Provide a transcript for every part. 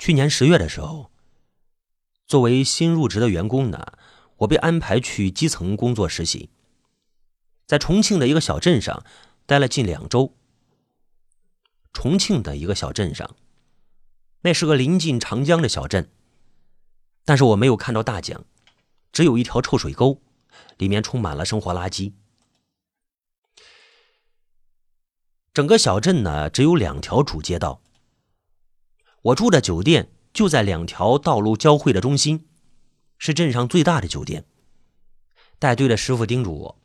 去年十月的时候，作为新入职的员工呢，我被安排去基层工作实习，在重庆的一个小镇上待了近两周。重庆的一个小镇上，那是个临近长江的小镇，但是我没有看到大江，只有一条臭水沟，里面充满了生活垃圾。整个小镇呢，只有两条主街道。我住的酒店就在两条道路交汇的中心，是镇上最大的酒店。带队的师傅叮嘱我，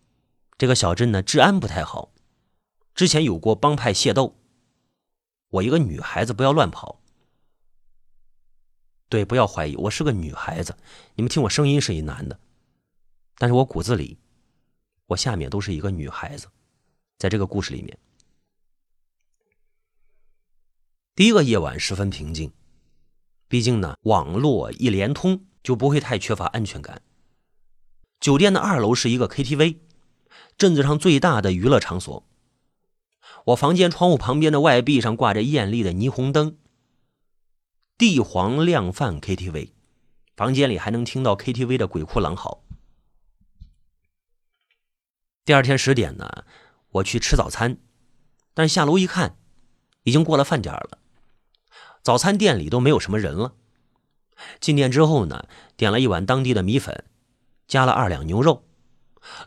这个小镇呢治安不太好，之前有过帮派械斗。我一个女孩子不要乱跑。对，不要怀疑，我是个女孩子。你们听我声音是一男的，但是我骨子里，我下面都是一个女孩子。在这个故事里面。第一个夜晚十分平静，毕竟呢，网络一连通就不会太缺乏安全感。酒店的二楼是一个 KTV，镇子上最大的娱乐场所。我房间窗户旁边的外壁上挂着艳丽的霓虹灯，帝皇量贩 KTV，房间里还能听到 KTV 的鬼哭狼嚎。第二天十点呢，我去吃早餐，但下楼一看，已经过了饭点了。早餐店里都没有什么人了。进店之后呢，点了一碗当地的米粉，加了二两牛肉。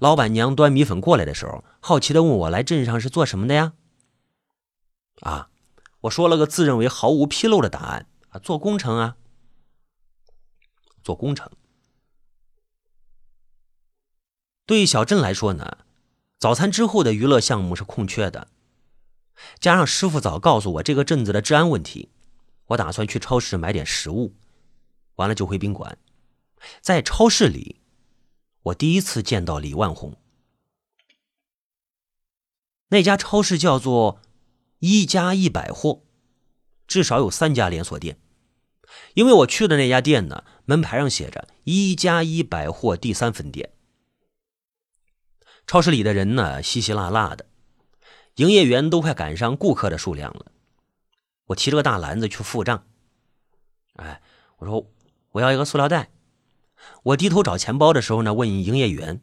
老板娘端米粉过来的时候，好奇的问我：“来镇上是做什么的呀？”啊，我说了个自认为毫无纰漏的答案：“啊，做工程啊，做工程。”对于小镇来说呢，早餐之后的娱乐项目是空缺的。加上师傅早告诉我这个镇子的治安问题。我打算去超市买点食物，完了就回宾馆。在超市里，我第一次见到李万红。那家超市叫做“一加一百货”，至少有三家连锁店。因为我去的那家店呢，门牌上写着“一加一百货第三分店”。超市里的人呢，稀稀拉拉的，营业员都快赶上顾客的数量了。我提着个大篮子去付账，哎，我说我要一个塑料袋。我低头找钱包的时候呢，问营业员：“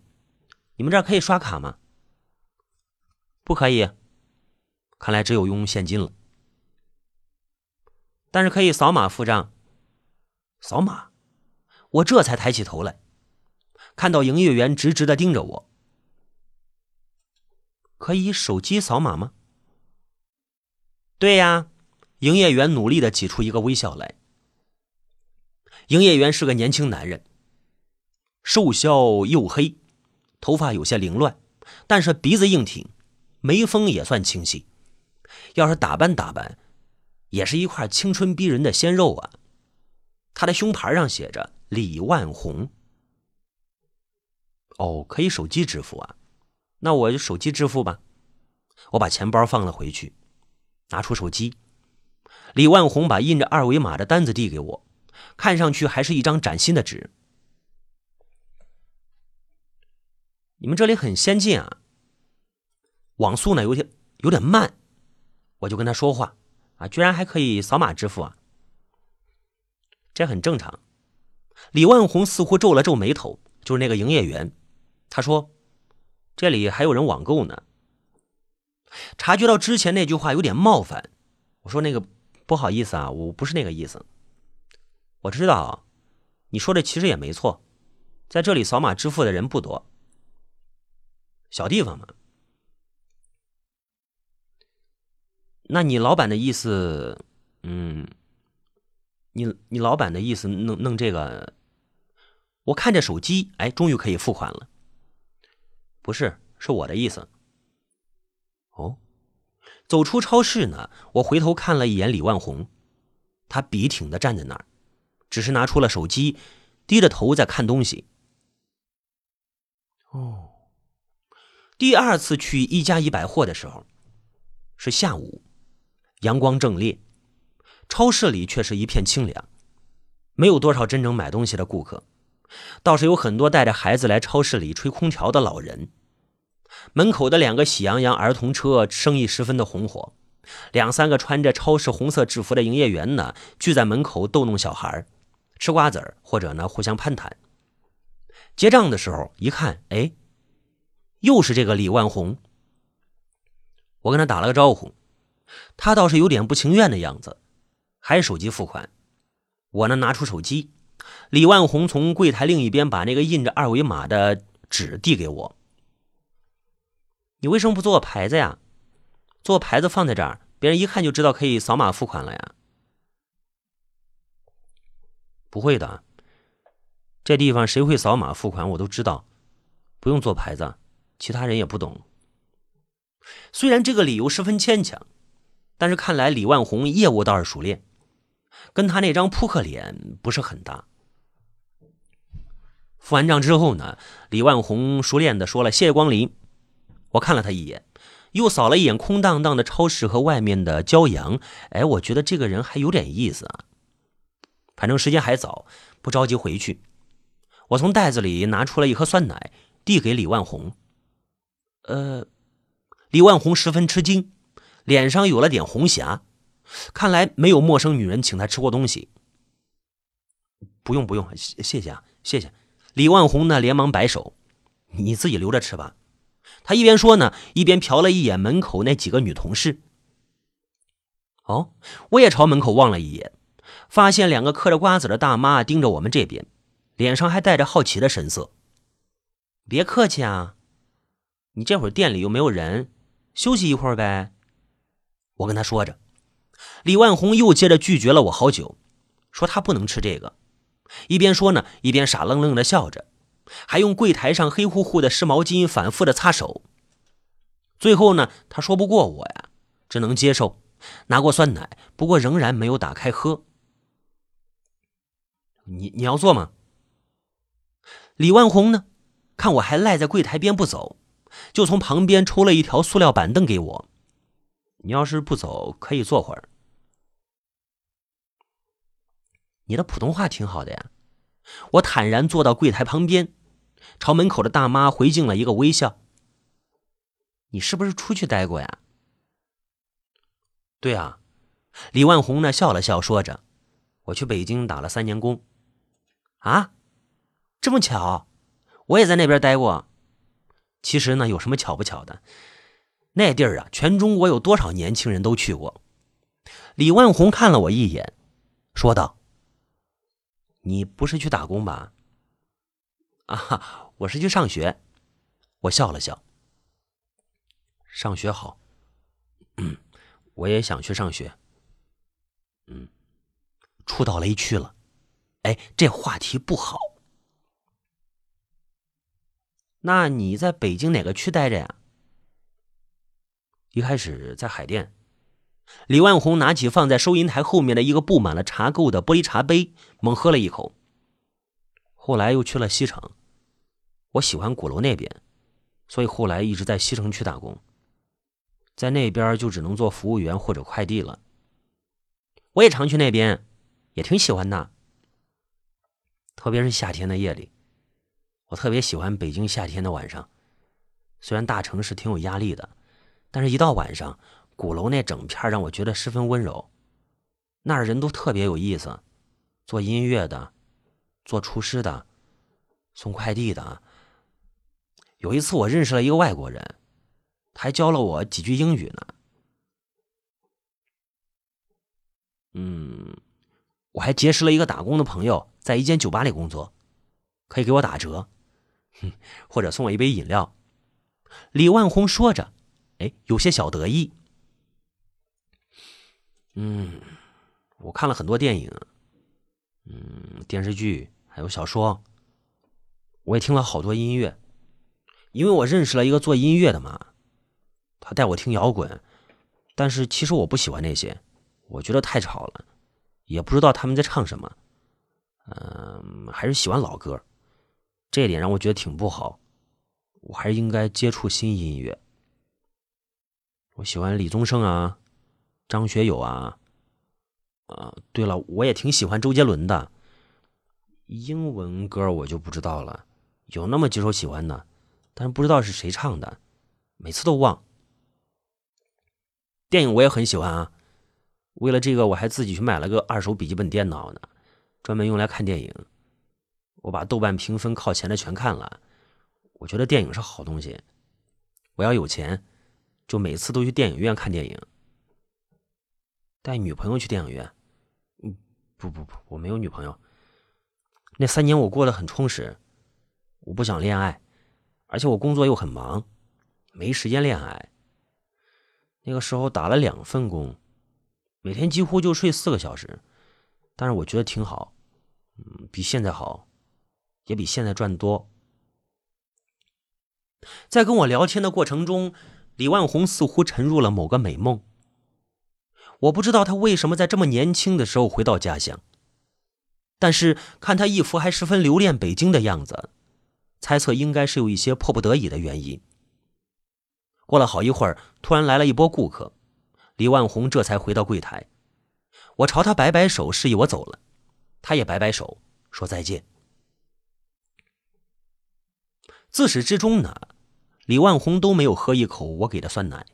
你们这儿可以刷卡吗？”“不可以。”看来只有用现金了。但是可以扫码付账。扫码，我这才抬起头来，看到营业员直直的盯着我。可以手机扫码吗？对呀。营业员努力的挤出一个微笑来。营业员是个年轻男人，瘦削黝黑，头发有些凌乱，但是鼻子硬挺，眉峰也算清晰。要是打扮打扮，也是一块青春逼人的鲜肉啊！他的胸牌上写着“李万红”。哦，可以手机支付啊？那我就手机支付吧。我把钱包放了回去，拿出手机。李万红把印着二维码的单子递给我，看上去还是一张崭新的纸。你们这里很先进啊，网速呢有点有点慢，我就跟他说话啊，居然还可以扫码支付啊，这很正常。李万红似乎皱了皱眉头，就是那个营业员，他说：“这里还有人网购呢。”察觉到之前那句话有点冒犯，我说：“那个。”不好意思啊，我不是那个意思。我知道，你说的其实也没错，在这里扫码支付的人不多，小地方嘛。那你老板的意思，嗯，你你老板的意思弄弄这个，我看着手机，哎，终于可以付款了。不是，是我的意思。哦。走出超市呢，我回头看了一眼李万红，他笔挺的站在那儿，只是拿出了手机，低着头在看东西。哦，第二次去一加一百货的时候，是下午，阳光正烈，超市里却是一片清凉，没有多少真正买东西的顾客，倒是有很多带着孩子来超市里吹空调的老人。门口的两个喜羊羊儿童车生意十分的红火，两三个穿着超市红色制服的营业员呢，聚在门口逗弄小孩，吃瓜子儿，或者呢互相攀谈。结账的时候一看，哎，又是这个李万红。我跟他打了个招呼，他倒是有点不情愿的样子，还是手机付款。我呢拿出手机，李万红从柜台另一边把那个印着二维码的纸递给我。你为什么不做牌子呀？做牌子放在这儿，别人一看就知道可以扫码付款了呀。不会的，这地方谁会扫码付款，我都知道，不用做牌子，其他人也不懂。虽然这个理由十分牵强，但是看来李万红业务倒是熟练，跟他那张扑克脸不是很搭。付完账之后呢，李万红熟练的说了：“谢谢光临。”我看了他一眼。又扫了一眼空荡荡的超市和外面的骄阳，哎，我觉得这个人还有点意思啊。反正时间还早，不着急回去。我从袋子里拿出了一盒酸奶，递给李万红。呃，李万红十分吃惊，脸上有了点红霞，看来没有陌生女人请他吃过东西。不用不用，谢谢啊，谢谢。李万红呢，连忙摆手，你自己留着吃吧。他一边说呢，一边瞟了一眼门口那几个女同事。哦，我也朝门口望了一眼，发现两个嗑着瓜子的大妈盯着我们这边，脸上还带着好奇的神色。别客气啊，你这会儿店里又没有人，休息一会儿呗。我跟他说着，李万红又接着拒绝了我好久，说他不能吃这个，一边说呢，一边傻愣愣的笑着。还用柜台上黑乎乎的湿毛巾反复的擦手，最后呢，他说不过我呀，只能接受，拿过酸奶，不过仍然没有打开喝。你你要做吗？李万红呢？看我还赖在柜台边不走，就从旁边抽了一条塑料板凳给我。你要是不走，可以坐会儿。你的普通话挺好的呀。我坦然坐到柜台旁边，朝门口的大妈回敬了一个微笑。你是不是出去待过呀？对啊，李万红呢笑了笑，说着：“我去北京打了三年工。”啊，这么巧，我也在那边待过。其实呢，有什么巧不巧的？那地儿啊，全中国有多少年轻人都去过。李万红看了我一眼，说道。你不是去打工吧？啊，我是去上学。我笑了笑。上学好。嗯，我也想去上学。嗯，触到雷区了。哎，这话题不好。那你在北京哪个区待着呀？一开始在海淀。李万红拿起放在收银台后面的一个布满了茶垢的玻璃茶杯，猛喝了一口。后来又去了西城，我喜欢鼓楼那边，所以后来一直在西城区打工。在那边就只能做服务员或者快递了。我也常去那边，也挺喜欢的。特别是夏天的夜里，我特别喜欢北京夏天的晚上。虽然大城市挺有压力的，但是一到晚上。鼓楼那整片让我觉得十分温柔，那儿人都特别有意思，做音乐的，做厨师的，送快递的。有一次我认识了一个外国人，他还教了我几句英语呢。嗯，我还结识了一个打工的朋友，在一间酒吧里工作，可以给我打折，哼或者送我一杯饮料。李万红说着，哎，有些小得意。嗯，我看了很多电影，嗯，电视剧还有小说，我也听了好多音乐，因为我认识了一个做音乐的嘛，他带我听摇滚，但是其实我不喜欢那些，我觉得太吵了，也不知道他们在唱什么，嗯，还是喜欢老歌，这一点让我觉得挺不好，我还是应该接触新音乐，我喜欢李宗盛啊。张学友啊，啊，对了，我也挺喜欢周杰伦的。英文歌我就不知道了，有那么几首喜欢的，但是不知道是谁唱的，每次都忘。电影我也很喜欢啊。为了这个，我还自己去买了个二手笔记本电脑呢，专门用来看电影。我把豆瓣评分靠前的全看了。我觉得电影是好东西。我要有钱，就每次都去电影院看电影。带女朋友去电影院？嗯，不不不，我没有女朋友。那三年我过得很充实，我不想恋爱，而且我工作又很忙，没时间恋爱。那个时候打了两份工。每天几乎就睡四个小时，但是我觉得挺好，嗯，比现在好，也比现在赚多。在跟我聊天的过程中，李万红似乎沉入了某个美梦。我不知道他为什么在这么年轻的时候回到家乡，但是看他一副还十分留恋北京的样子，猜测应该是有一些迫不得已的原因。过了好一会儿，突然来了一波顾客。李万红这才回到柜台，我朝他摆摆手，示意我走了，他也摆摆手，说再见。自始至终呢，李万红都没有喝一口我给的酸奶。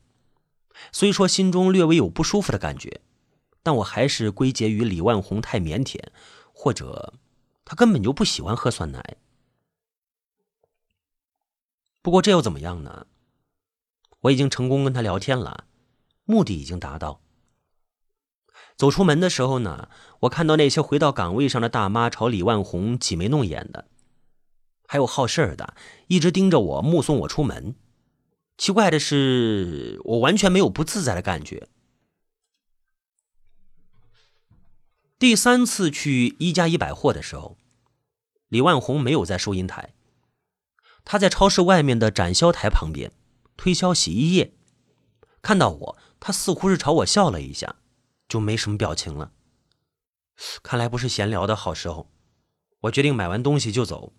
虽说心中略微有不舒服的感觉，但我还是归结于李万红太腼腆，或者他根本就不喜欢喝酸奶。不过这又怎么样呢？我已经成功跟他聊天了。目的已经达到。走出门的时候呢，我看到那些回到岗位上的大妈朝李万红挤眉弄眼的，还有好事的一直盯着我目送我出门。奇怪的是，我完全没有不自在的感觉。第三次去一加一百货的时候，李万红没有在收银台，他在超市外面的展销台旁边推销洗衣液，看到我。他似乎是朝我笑了一下，就没什么表情了。看来不是闲聊的好时候，我决定买完东西就走。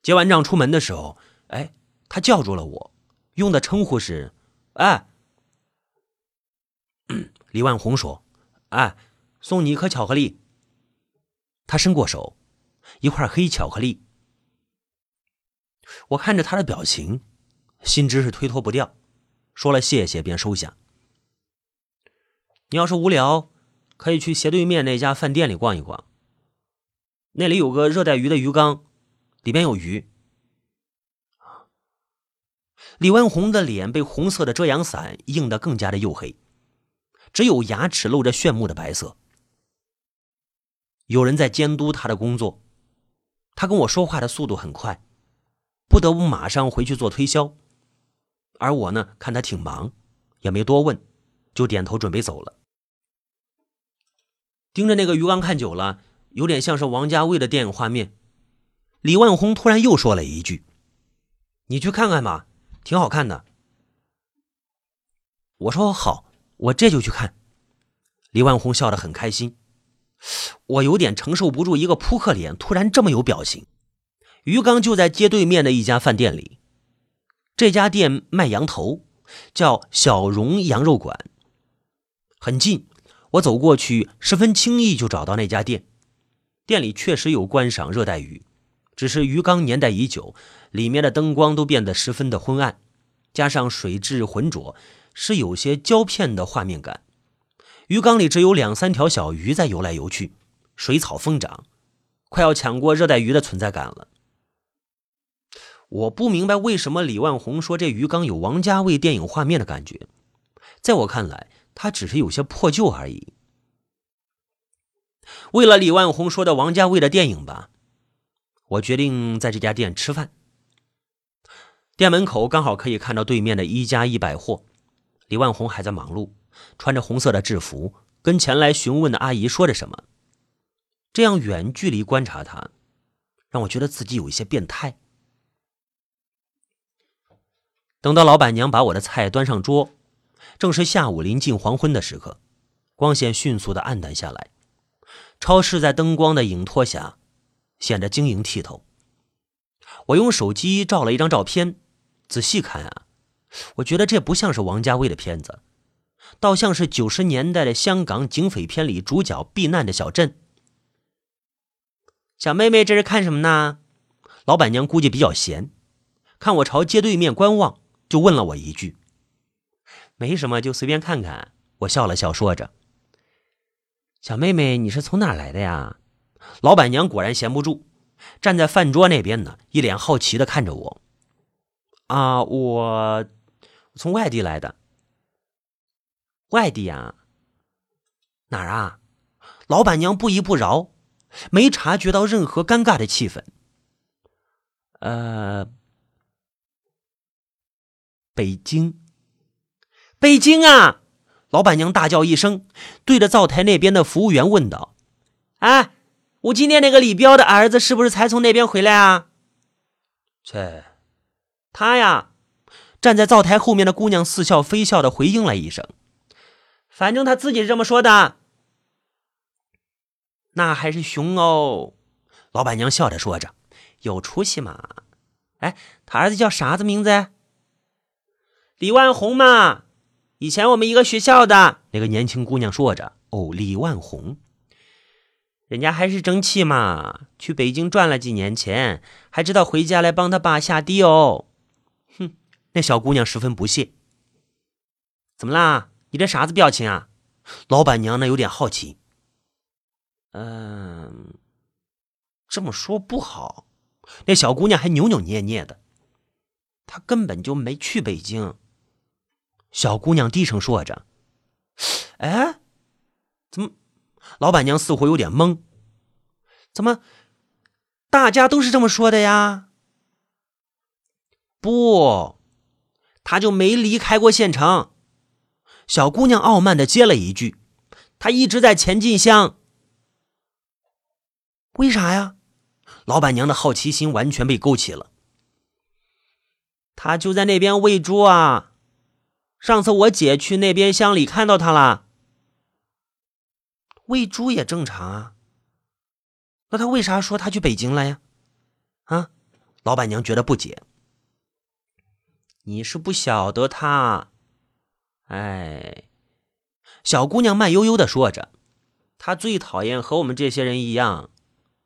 结完账出门的时候，哎，他叫住了我，用的称呼是“哎”。李万红说：“哎，送你一颗巧克力。”他伸过手，一块黑巧克力。我看着他的表情，心知是推脱不掉。说了谢谢，便收下。你要是无聊，可以去斜对面那家饭店里逛一逛。那里有个热带鱼的鱼缸，里边有鱼。李万红的脸被红色的遮阳伞映得更加的黝黑，只有牙齿露着炫目的白色。有人在监督他的工作，他跟我说话的速度很快，不得不马上回去做推销。而我呢，看他挺忙，也没多问，就点头准备走了。盯着那个鱼缸看久了，有点像是王家卫的电影画面。李万红突然又说了一句：“你去看看吧，挺好看的。”我说：“好，我这就去看。”李万红笑得很开心。我有点承受不住一个扑克脸突然这么有表情。鱼缸就在街对面的一家饭店里。这家店卖羊头，叫小荣羊肉馆，很近。我走过去，十分轻易就找到那家店。店里确实有观赏热带鱼，只是鱼缸年代已久，里面的灯光都变得十分的昏暗，加上水质浑浊，是有些胶片的画面感。鱼缸里只有两三条小鱼在游来游去，水草疯长，快要抢过热带鱼的存在感了。我不明白为什么李万红说这鱼缸有王家卫电影画面的感觉，在我看来，它只是有些破旧而已。为了李万红说的王家卫的电影吧，我决定在这家店吃饭。店门口刚好可以看到对面的一加一百货，李万红还在忙碌，穿着红色的制服，跟前来询问的阿姨说着什么。这样远距离观察他，让我觉得自己有一些变态。等到老板娘把我的菜端上桌，正是下午临近黄昏的时刻，光线迅速的暗淡下来，超市在灯光的影托下显得晶莹剔透。我用手机照了一张照片，仔细看啊，我觉得这不像是王家卫的片子，倒像是九十年代的香港警匪片里主角避难的小镇。小妹妹，这是看什么呢？老板娘估计比较闲，看我朝街对面观望。就问了我一句：“没什么，就随便看看。我笑了笑，说着：“小妹妹，你是从哪来的呀？”老板娘果然闲不住，站在饭桌那边呢，一脸好奇的看着我。啊，我从外地来的。外地呀？哪儿啊？老板娘不依不饶，没察觉到任何尴尬的气氛。呃，北京，北京啊！老板娘大叫一声，对着灶台那边的服务员问道：“哎，我今天那个李彪的儿子是不是才从那边回来啊？”切，他呀！站在灶台后面的姑娘似笑非笑的回应了一声：“反正他自己是这么说的。”那还是熊哦！老板娘笑着说着：“有出息嘛！”哎，他儿子叫啥子名字？李万红嘛。以前我们一个学校的那个年轻姑娘说着：“哦，李万红，人家还是争气嘛，去北京赚了几年钱，还知道回家来帮他爸下地哦。”哼，那小姑娘十分不屑。怎么啦？你这啥子表情啊？老板娘呢？有点好奇。嗯，这么说不好。那小姑娘还扭扭捏捏的，她根本就没去北京。小姑娘低声说着：“哎，怎么？老板娘似乎有点懵。怎么？大家都是这么说的呀？不，他就没离开过县城。”小姑娘傲慢的接了一句：“他一直在前进乡。”为啥呀？老板娘的好奇心完全被勾起了。他就在那边喂猪啊。上次我姐去那边乡里看到他了，喂猪也正常啊。那他为啥说他去北京了呀？啊，老板娘觉得不解。你是不晓得他，哎，小姑娘慢悠悠的说着，她最讨厌和我们这些人一样，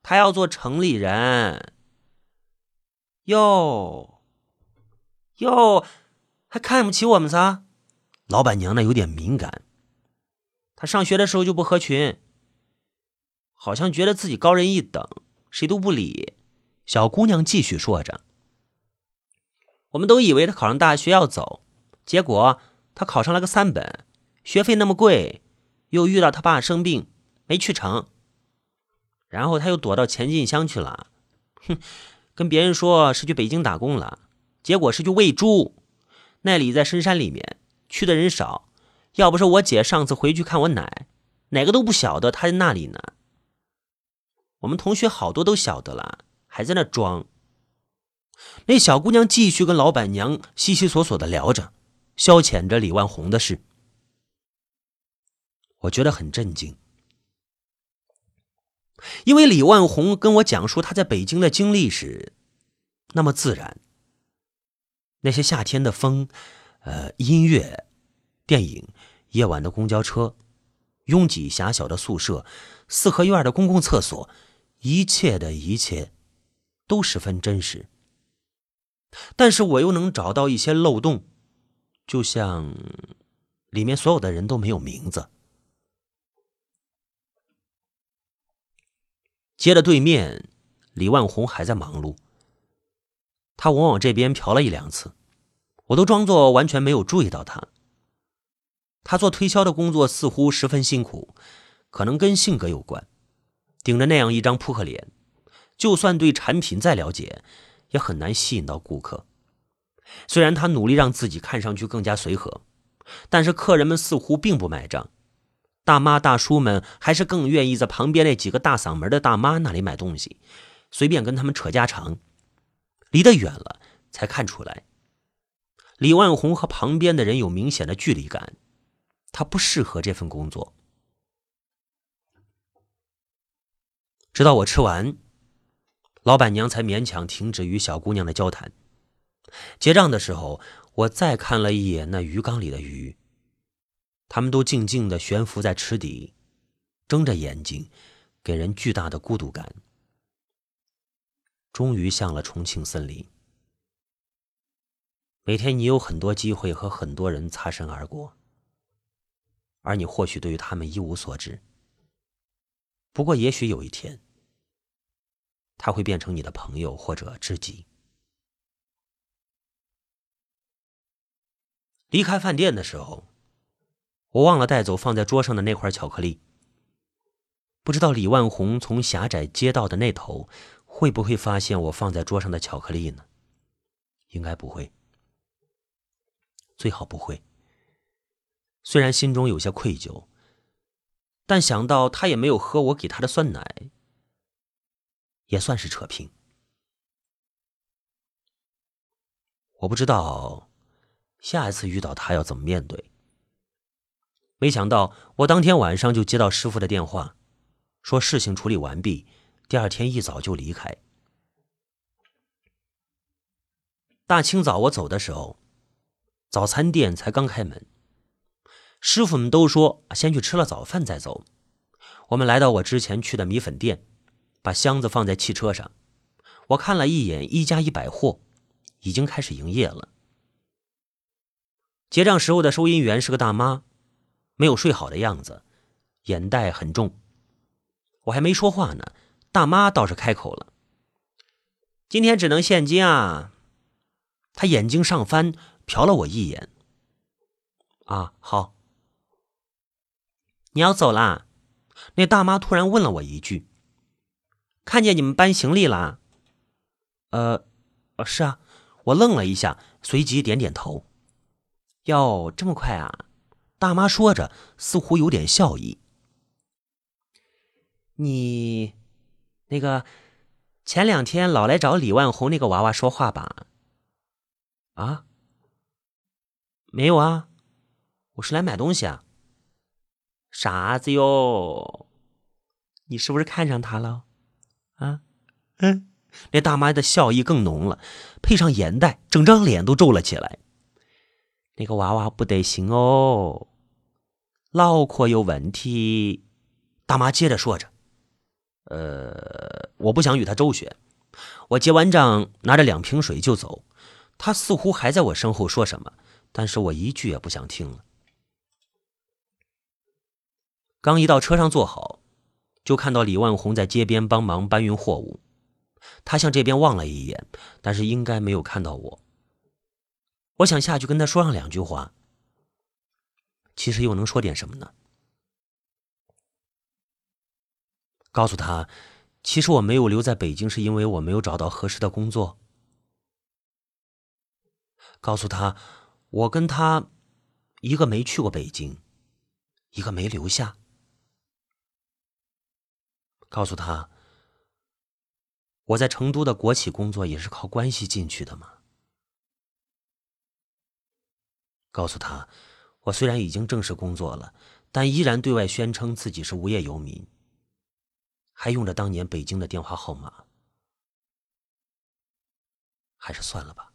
她要做城里人。哟，哟，还看不起我们仨？老板娘呢有点敏感，他上学的时候就不合群，好像觉得自己高人一等，谁都不理。小姑娘继续说着：“我们都以为他考上大学要走，结果他考上了个三本，学费那么贵，又遇到他爸生病没去成，然后他又躲到前进乡去了。哼，跟别人说是去北京打工了，结果是去喂猪，那里在深山里面。”去的人少，要不是我姐上次回去看我奶，哪个都不晓得她在那里呢。我们同学好多都晓得了，还在那装。那小姑娘继续跟老板娘悉悉索索的聊着，消遣着李万红的事。我觉得很震惊，因为李万红跟我讲述他在北京的经历时，那么自然。那些夏天的风。呃，音乐、电影、夜晚的公交车、拥挤狭小的宿舍、四合院的公共厕所，一切的一切都十分真实。但是我又能找到一些漏洞，就像里面所有的人都没有名字。街的对面，李万红还在忙碌，他往往这边瞟了一两次。我都装作完全没有注意到他。他做推销的工作似乎十分辛苦，可能跟性格有关。顶着那样一张扑克脸，就算对产品再了解，也很难吸引到顾客。虽然他努力让自己看上去更加随和，但是客人们似乎并不买账。大妈大叔们还是更愿意在旁边那几个大嗓门的大妈那里买东西，随便跟他们扯家常。离得远了才看出来。李万红和旁边的人有明显的距离感，他不适合这份工作。直到我吃完，老板娘才勉强停止与小姑娘的交谈。结账的时候，我再看了一眼那鱼缸里的鱼，它们都静静的悬浮在池底，睁着眼睛，给人巨大的孤独感。终于像了重庆森林。每天你有很多机会和很多人擦身而过，而你或许对于他们一无所知。不过，也许有一天，他会变成你的朋友或者知己。离开饭店的时候，我忘了带走放在桌上的那块巧克力。不知道李万红从狭窄街道的那头会不会发现我放在桌上的巧克力呢？应该不会，最好不会。虽然心中有些愧疚。但想到他也没有喝我给他的酸奶，也算是扯平。我不知道下一次遇到他要怎么面对。没想到我当天晚上就接到师傅的电话，说事情处理完毕，第二天一早就离开。大清早我走的时候，早餐店才刚开门。师傅们都说先去吃了早饭再走。我们来到我之前去的米粉店，把箱子放在汽车上。我看了一眼一加一百货，已经开始营业了。结账时候的收银员是个大妈，没有睡好的样子，眼袋很重。我还没说话呢，大妈倒是开口了：“今天只能现金啊！”她眼睛上翻，瞟了我一眼。啊，好。你要走啦？那大妈突然问了我一句：“看见你们搬行李啦？”呃，是啊。我愣了一下，随即点点头。哟，这么快啊？大妈说着，似乎有点笑意。你那个前两天老来找李万红那个娃娃说话吧？啊？没有啊，我是来买东西啊。啥子哟？你是不是看上他了？啊，嗯，那大妈的笑意更浓了，配上眼袋，整张脸都皱了起来。那个娃娃不得行哦，脑壳有问题。大妈接着说着：“呃，我不想与他周旋。”我结完账，拿着两瓶水就走。他似乎还在我身后说什么，但是我一句也不想听了。刚一到车上坐好，就看到李万红在街边帮忙搬运货物。他向这边望了一眼，但是应该没有看到我。我想下去跟他说上两句话，其实又能说点什么呢？告诉他，其实我没有留在北京，是因为我没有找到合适的工作。告诉他，我跟他一个没去过北京，一个没留下。告诉他，我在成都的国企工作也是靠关系进去的嘛。告诉他，我虽然已经正式工作了，但依然对外宣称自己是无业游民，还用着当年北京的电话号码。还是算了吧。